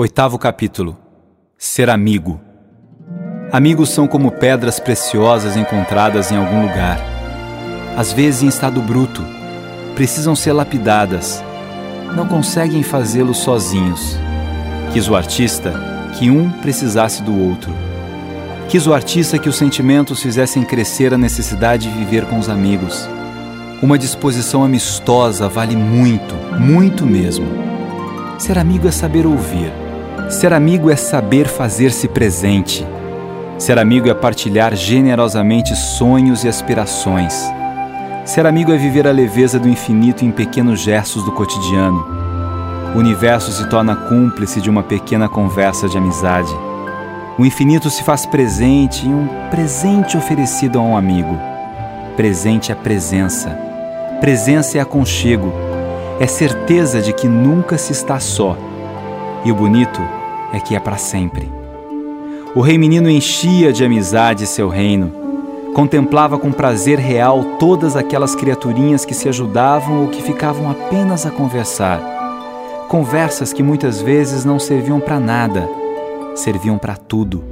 Oitavo capítulo Ser amigo. Amigos são como pedras preciosas encontradas em algum lugar. Às vezes em estado bruto, precisam ser lapidadas. Não conseguem fazê-lo sozinhos. Quis o artista que um precisasse do outro. Quis o artista que os sentimentos fizessem crescer a necessidade de viver com os amigos. Uma disposição amistosa vale muito, muito mesmo. Ser amigo é saber ouvir Ser amigo é saber fazer-se presente. Ser amigo é partilhar generosamente sonhos e aspirações. Ser amigo é viver a leveza do infinito em pequenos gestos do cotidiano. O universo se torna cúmplice de uma pequena conversa de amizade. O infinito se faz presente em um presente oferecido a um amigo. Presente é presença. Presença é aconchego. É certeza de que nunca se está só. E o bonito é que é para sempre. O rei menino enchia de amizade seu reino, contemplava com prazer real todas aquelas criaturinhas que se ajudavam ou que ficavam apenas a conversar. Conversas que muitas vezes não serviam para nada, serviam para tudo,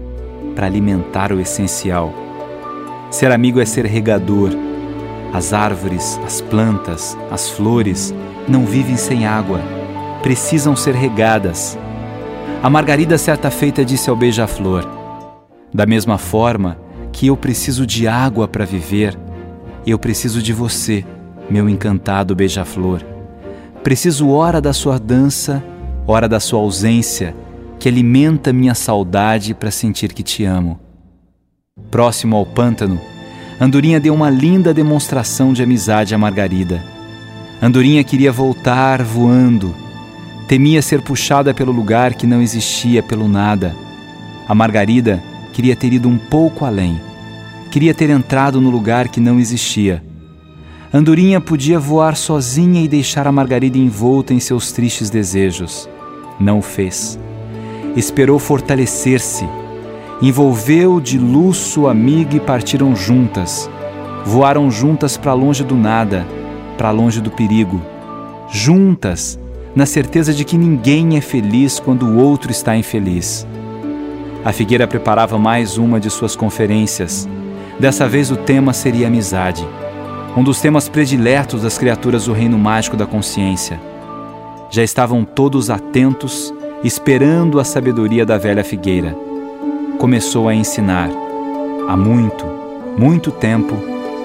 para alimentar o essencial. Ser amigo é ser regador. As árvores, as plantas, as flores não vivem sem água, precisam ser regadas a Margarida, certa feita, disse ao beija-flor: Da mesma forma que eu preciso de água para viver, eu preciso de você, meu encantado beija-flor. Preciso hora da sua dança, hora da sua ausência, que alimenta minha saudade para sentir que te amo. Próximo ao pântano, Andorinha deu uma linda demonstração de amizade a Margarida. Andorinha queria voltar voando Temia ser puxada pelo lugar que não existia, pelo nada. A Margarida queria ter ido um pouco além. Queria ter entrado no lugar que não existia. Andorinha podia voar sozinha e deixar a Margarida envolta em seus tristes desejos. Não o fez. Esperou fortalecer-se. Envolveu de luz sua amiga e partiram juntas. Voaram juntas para longe do nada, para longe do perigo. Juntas, na certeza de que ninguém é feliz quando o outro está infeliz. A figueira preparava mais uma de suas conferências. Dessa vez o tema seria amizade, um dos temas prediletos das criaturas do reino mágico da consciência. Já estavam todos atentos, esperando a sabedoria da velha figueira. Começou a ensinar. Há muito, muito tempo,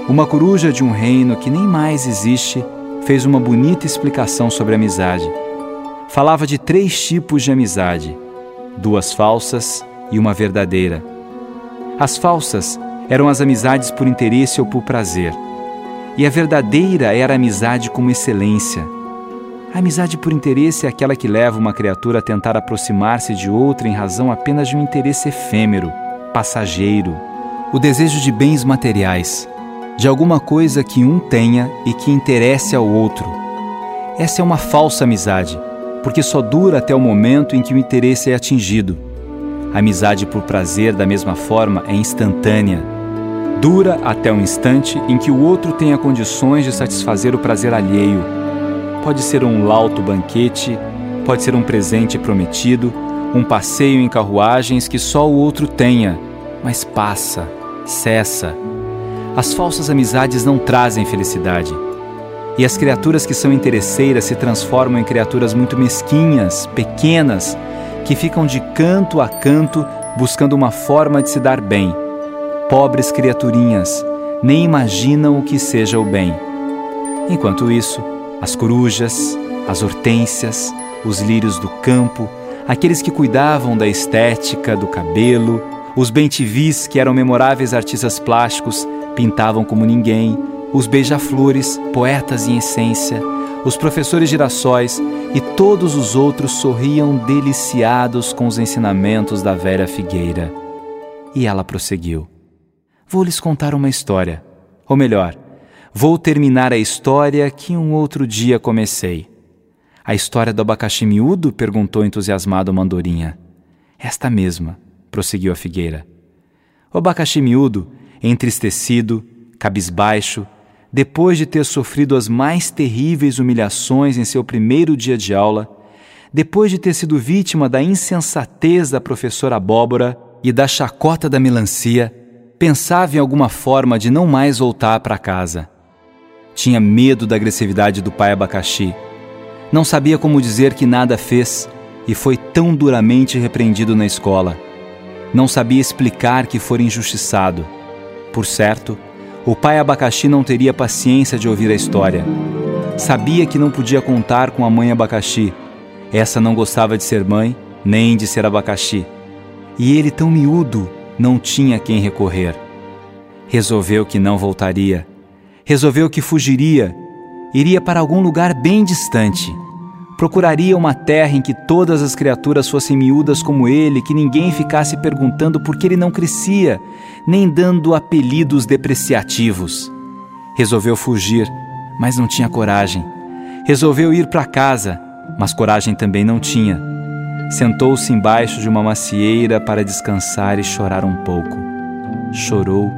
uma coruja de um reino que nem mais existe fez uma bonita explicação sobre amizade. Falava de três tipos de amizade: duas falsas e uma verdadeira. As falsas eram as amizades por interesse ou por prazer, e a verdadeira era a amizade como excelência. A amizade por interesse é aquela que leva uma criatura a tentar aproximar-se de outra em razão apenas de um interesse efêmero, passageiro, o desejo de bens materiais, de alguma coisa que um tenha e que interesse ao outro. Essa é uma falsa amizade porque só dura até o momento em que o interesse é atingido. A amizade por prazer, da mesma forma, é instantânea. Dura até o instante em que o outro tenha condições de satisfazer o prazer alheio. Pode ser um lauto banquete, pode ser um presente prometido, um passeio em carruagens que só o outro tenha, mas passa, cessa. As falsas amizades não trazem felicidade e as criaturas que são interesseiras se transformam em criaturas muito mesquinhas, pequenas, que ficam de canto a canto buscando uma forma de se dar bem. Pobres criaturinhas, nem imaginam o que seja o bem. Enquanto isso, as corujas, as hortênsias, os lírios do campo, aqueles que cuidavam da estética, do cabelo, os bentivis, que eram memoráveis artistas plásticos, pintavam como ninguém, os beija-flores, poetas em essência, os professores girassóis e todos os outros sorriam deliciados com os ensinamentos da velha figueira. E ela prosseguiu: Vou lhes contar uma história. Ou melhor, vou terminar a história que um outro dia comecei. A história do abacaxi miúdo? perguntou entusiasmado Mandorinha. Esta mesma, prosseguiu a figueira. O abacaxi miúdo, entristecido, cabisbaixo, depois de ter sofrido as mais terríveis humilhações em seu primeiro dia de aula, depois de ter sido vítima da insensatez da professora abóbora e da chacota da melancia, pensava em alguma forma de não mais voltar para casa. Tinha medo da agressividade do pai abacaxi. Não sabia como dizer que nada fez e foi tão duramente repreendido na escola. Não sabia explicar que fora injustiçado. Por certo, o pai abacaxi não teria paciência de ouvir a história. Sabia que não podia contar com a mãe abacaxi. Essa não gostava de ser mãe, nem de ser abacaxi. E ele, tão miúdo, não tinha quem recorrer. Resolveu que não voltaria. Resolveu que fugiria. Iria para algum lugar bem distante Procuraria uma terra em que todas as criaturas fossem miúdas como ele, que ninguém ficasse perguntando por que ele não crescia, nem dando apelidos depreciativos. Resolveu fugir, mas não tinha coragem. Resolveu ir para casa, mas coragem também não tinha. Sentou-se embaixo de uma macieira para descansar e chorar um pouco. Chorou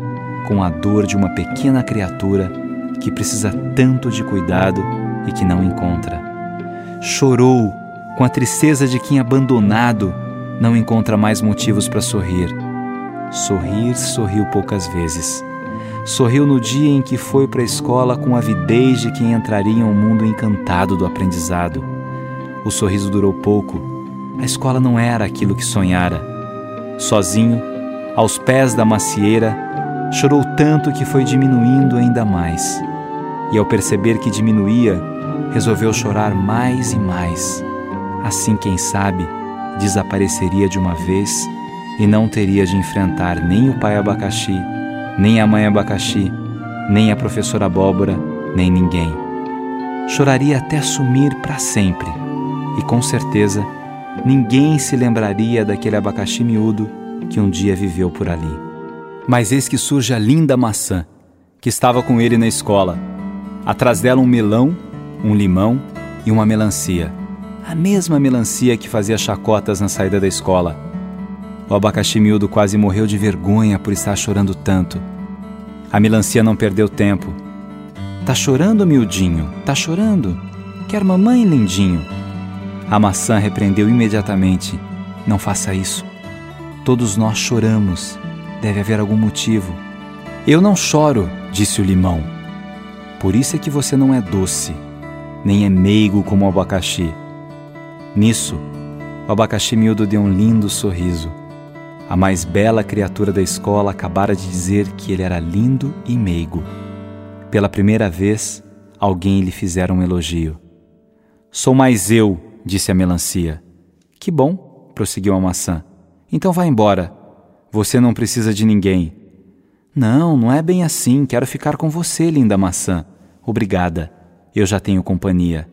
com a dor de uma pequena criatura que precisa tanto de cuidado e que não encontra chorou com a tristeza de quem abandonado não encontra mais motivos para sorrir. Sorrir, sorriu poucas vezes. Sorriu no dia em que foi para a escola com a avidez de quem entraria em um mundo encantado do aprendizado. O sorriso durou pouco. A escola não era aquilo que sonhara. Sozinho, aos pés da macieira, chorou tanto que foi diminuindo ainda mais. E ao perceber que diminuía, resolveu chorar mais e mais. Assim, quem sabe, desapareceria de uma vez e não teria de enfrentar nem o pai abacaxi, nem a mãe abacaxi, nem a professora abóbora, nem ninguém. Choraria até sumir para sempre e com certeza ninguém se lembraria daquele abacaxi miúdo que um dia viveu por ali. Mas eis que surge a linda maçã que estava com ele na escola. Atrás dela um melão um limão e uma melancia. A mesma melancia que fazia chacotas na saída da escola. O abacaxi miúdo quase morreu de vergonha por estar chorando tanto. A melancia não perdeu tempo. Tá chorando, miudinho? Tá chorando? Quer mamãe, lindinho? A maçã repreendeu imediatamente. Não faça isso. Todos nós choramos. Deve haver algum motivo. Eu não choro, disse o limão. Por isso é que você não é doce nem é meigo como o abacaxi. Nisso, o abacaxi miúdo deu um lindo sorriso. A mais bela criatura da escola acabara de dizer que ele era lindo e meigo. Pela primeira vez, alguém lhe fizera um elogio. Sou mais eu, disse a melancia. Que bom, prosseguiu a maçã. Então vá embora. Você não precisa de ninguém. Não, não é bem assim. Quero ficar com você, linda maçã. Obrigada eu já tenho companhia.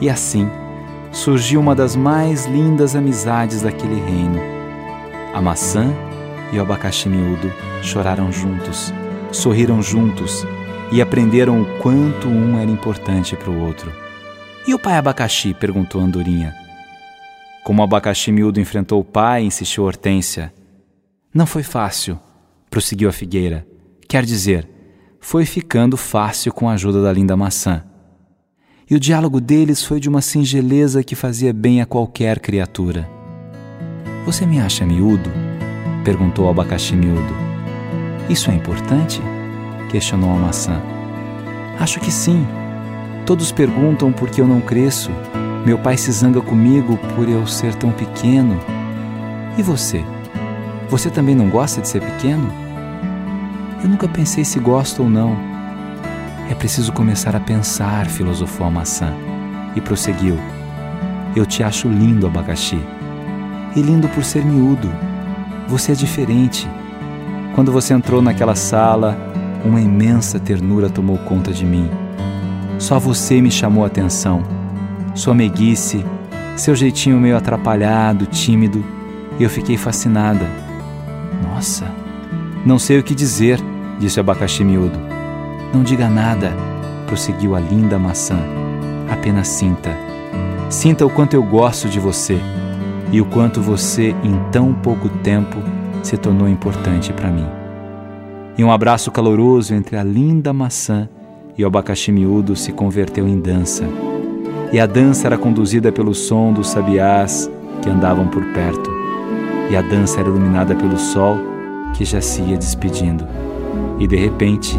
E assim surgiu uma das mais lindas amizades daquele reino. A maçã e o abacaxi miúdo choraram juntos, sorriram juntos e aprenderam o quanto um era importante para o outro. E o pai abacaxi? perguntou Andorinha. Como o abacaxi miúdo enfrentou o pai, insistiu Hortência. Não foi fácil, prosseguiu a figueira. Quer dizer, foi ficando fácil com a ajuda da linda maçã. E o diálogo deles foi de uma singeleza que fazia bem a qualquer criatura. Você me acha miúdo? perguntou o abacaxi miúdo. Isso é importante? questionou a maçã. Acho que sim. Todos perguntam por que eu não cresço. Meu pai se zanga comigo por eu ser tão pequeno. E você? Você também não gosta de ser pequeno? Eu nunca pensei se gosto ou não. É preciso começar a pensar, filosofou a maçã. E prosseguiu: Eu te acho lindo, abacaxi. E lindo por ser miúdo. Você é diferente. Quando você entrou naquela sala, uma imensa ternura tomou conta de mim. Só você me chamou a atenção. Sua meiguice, seu jeitinho meio atrapalhado, tímido, eu fiquei fascinada. Nossa, não sei o que dizer disse o abacaxi miúdo. Não diga nada, prosseguiu a linda maçã. Apenas sinta. Sinta o quanto eu gosto de você e o quanto você, em tão pouco tempo, se tornou importante para mim. E um abraço caloroso entre a linda maçã e o abacaxi miúdo se converteu em dança. e a dança era conduzida pelo som dos sabiás que andavam por perto, e a dança era iluminada pelo sol que já se ia despedindo. E de repente,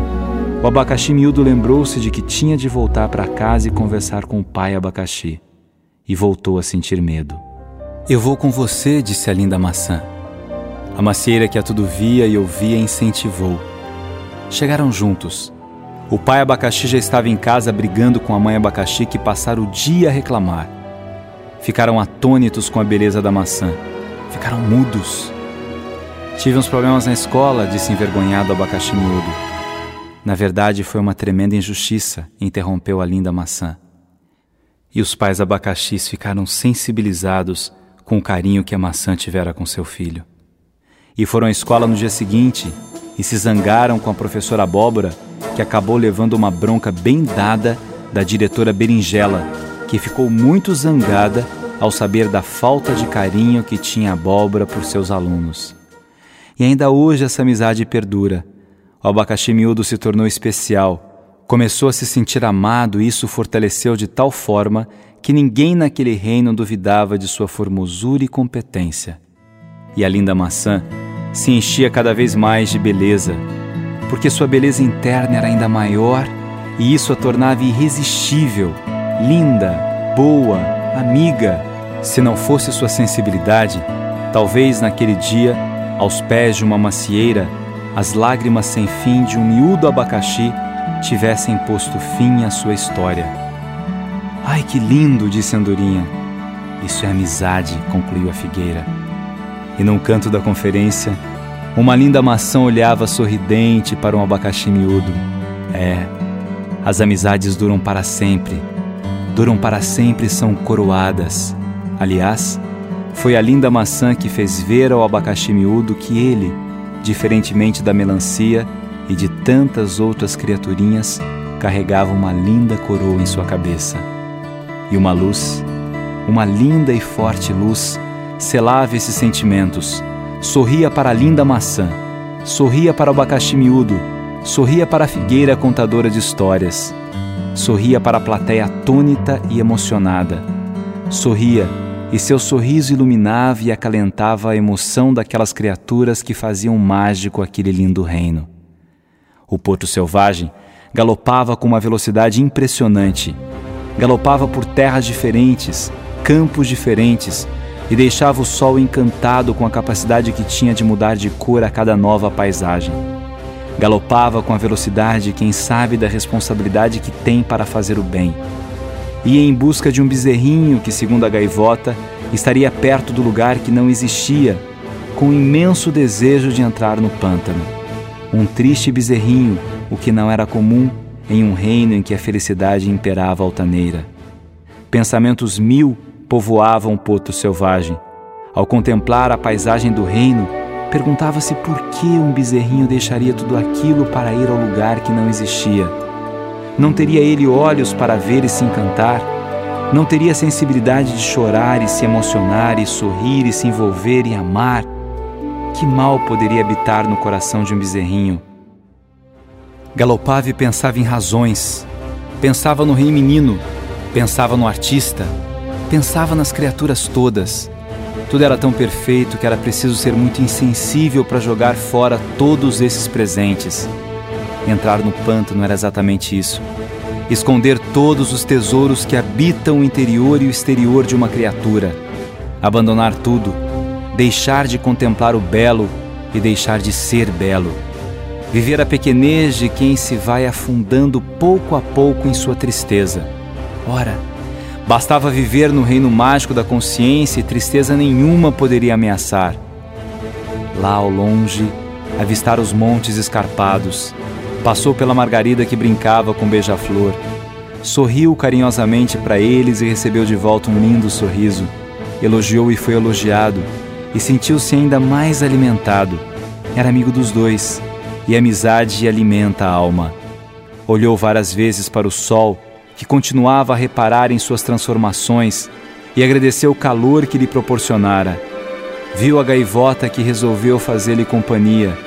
o abacaxi miúdo lembrou-se de que tinha de voltar para casa e conversar com o pai abacaxi, e voltou a sentir medo. Eu vou com você, disse a linda maçã. A macieira que a tudo via e ouvia incentivou. Chegaram juntos. O pai abacaxi já estava em casa brigando com a mãe abacaxi que passaram o dia a reclamar. Ficaram atônitos com a beleza da maçã. Ficaram mudos. Tive uns problemas na escola, disse envergonhado o abacaxi miúdo. Na verdade, foi uma tremenda injustiça, interrompeu a linda maçã. E os pais abacaxis ficaram sensibilizados com o carinho que a maçã tivera com seu filho. E foram à escola no dia seguinte e se zangaram com a professora Abóbora, que acabou levando uma bronca bem dada da diretora Berinjela, que ficou muito zangada ao saber da falta de carinho que tinha a Abóbora por seus alunos. E ainda hoje essa amizade perdura. O abacaxi miúdo se tornou especial, começou a se sentir amado e isso fortaleceu de tal forma que ninguém naquele reino duvidava de sua formosura e competência. E a linda maçã se enchia cada vez mais de beleza, porque sua beleza interna era ainda maior e isso a tornava irresistível, linda, boa, amiga. Se não fosse sua sensibilidade, talvez naquele dia, aos pés de uma macieira, as lágrimas sem fim de um miúdo abacaxi tivessem posto fim à sua história. Ai, que lindo, disse Andorinha. Isso é amizade, concluiu a figueira. E num canto da conferência, uma linda maçã olhava sorridente para um abacaxi miúdo. É, as amizades duram para sempre. Duram para sempre e são coroadas. Aliás, foi a linda maçã que fez ver ao abacaxi miúdo que ele, diferentemente da melancia e de tantas outras criaturinhas, carregava uma linda coroa em sua cabeça. E uma luz, uma linda e forte luz, selava esses sentimentos, sorria para a linda maçã, sorria para o abacaxi miúdo, sorria para a figueira contadora de histórias, sorria para a plateia atônita e emocionada, sorria e seu sorriso iluminava e acalentava a emoção daquelas criaturas que faziam mágico aquele lindo reino. O porto selvagem galopava com uma velocidade impressionante. Galopava por terras diferentes, campos diferentes, e deixava o sol encantado com a capacidade que tinha de mudar de cor a cada nova paisagem. Galopava com a velocidade quem sabe da responsabilidade que tem para fazer o bem. Ia em busca de um bezerrinho que, segundo a gaivota, estaria perto do lugar que não existia, com um imenso desejo de entrar no pântano. Um triste bezerrinho, o que não era comum em um reino em que a felicidade imperava altaneira. Pensamentos mil povoavam o poto selvagem. Ao contemplar a paisagem do reino, perguntava-se por que um bezerrinho deixaria tudo aquilo para ir ao lugar que não existia. Não teria ele olhos para ver e se encantar? Não teria sensibilidade de chorar e se emocionar e sorrir e se envolver e amar? Que mal poderia habitar no coração de um bezerrinho? Galopava e pensava em razões. Pensava no rei menino, pensava no artista, Pensava nas criaturas todas. Tudo era tão perfeito que era preciso ser muito insensível para jogar fora todos esses presentes. Entrar no pântano era exatamente isso. Esconder todos os tesouros que habitam o interior e o exterior de uma criatura. Abandonar tudo. Deixar de contemplar o belo e deixar de ser belo. Viver a pequenez de quem se vai afundando pouco a pouco em sua tristeza. Ora, Bastava viver no reino mágico da consciência e tristeza nenhuma poderia ameaçar. Lá ao longe, avistar os montes escarpados, passou pela margarida que brincava com beija-flor, sorriu carinhosamente para eles e recebeu de volta um lindo sorriso, elogiou e foi elogiado, e sentiu-se ainda mais alimentado. Era amigo dos dois, e a amizade alimenta a alma. Olhou várias vezes para o sol que continuava a reparar em suas transformações e agradeceu o calor que lhe proporcionara. Viu a gaivota que resolveu fazer-lhe companhia.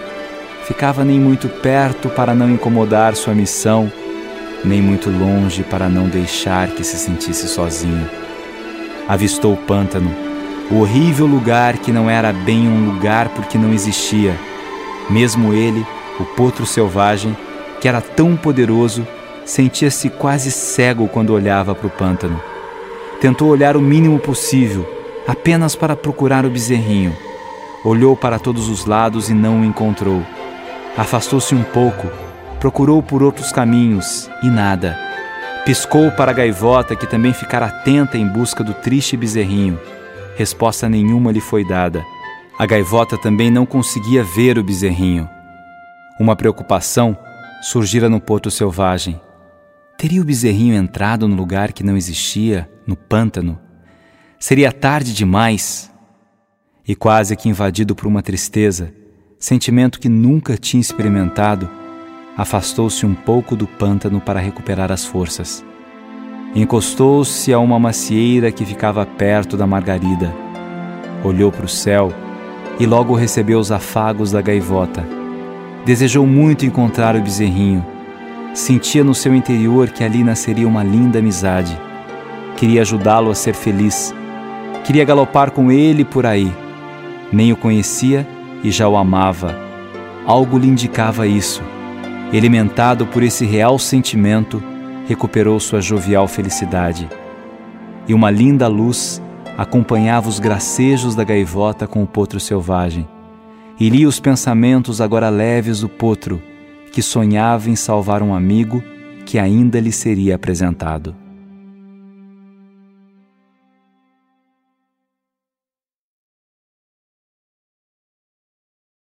Ficava nem muito perto para não incomodar sua missão, nem muito longe para não deixar que se sentisse sozinho. Avistou o pântano, o horrível lugar que não era bem um lugar porque não existia. Mesmo ele, o potro selvagem, que era tão poderoso, sentia-se quase cego quando olhava para o pântano. Tentou olhar o mínimo possível, apenas para procurar o bezerrinho. Olhou para todos os lados e não o encontrou. Afastou-se um pouco, procurou por outros caminhos e nada. Piscou para a gaivota, que também ficara atenta em busca do triste bezerrinho. Resposta nenhuma lhe foi dada. A gaivota também não conseguia ver o bezerrinho. Uma preocupação surgira no potro selvagem. Teria o bezerrinho entrado no lugar que não existia, no pântano? Seria tarde demais? E quase que invadido por uma tristeza, sentimento que nunca tinha experimentado, afastou-se um pouco do pântano para recuperar as forças. Encostou-se a uma macieira que ficava perto da margarida. Olhou para o céu e logo recebeu os afagos da gaivota. Desejou muito encontrar o bezerrinho. Sentia no seu interior que ali nasceria uma linda amizade. Queria ajudá-lo a ser feliz. Queria galopar com ele por aí. Nem o conhecia e já o amava. Algo lhe indicava isso. Elementado por esse real sentimento, recuperou sua jovial felicidade. E uma linda luz acompanhava os gracejos da gaivota com o potro selvagem. E lia os pensamentos agora leves do potro, que sonhava em salvar um amigo que ainda lhe seria apresentado.